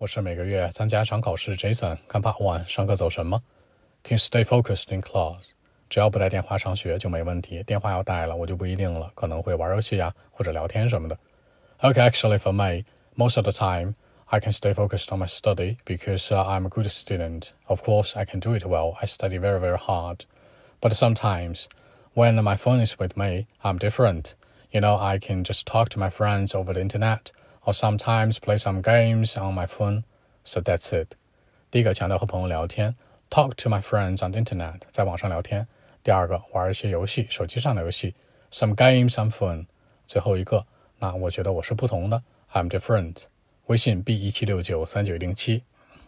我是每个月参加场考试，Jason。看 Part One，上课走什么？Can stay focused in class？只要不带电话上学就没问题。电话要带了，我就不一定了，可能会玩游戏啊，或者聊天什么的。Okay, actually for me, most of the time I can stay focused on my study because uh, I'm a good student. Of course, I can do it well. I study very, very hard. But sometimes when my phone is with me, I'm different. You know, I can just talk to my friends over the internet or sometimes play some games on my phone. So that's it. 第一个强调和朋友聊天，talk to my friends on the internet，在网上聊天。第二个玩一些游戏，手机上的游戏，some games on phone。最后一个，那我觉得我是不同的，I'm different。微信 b 一七六九三九零七。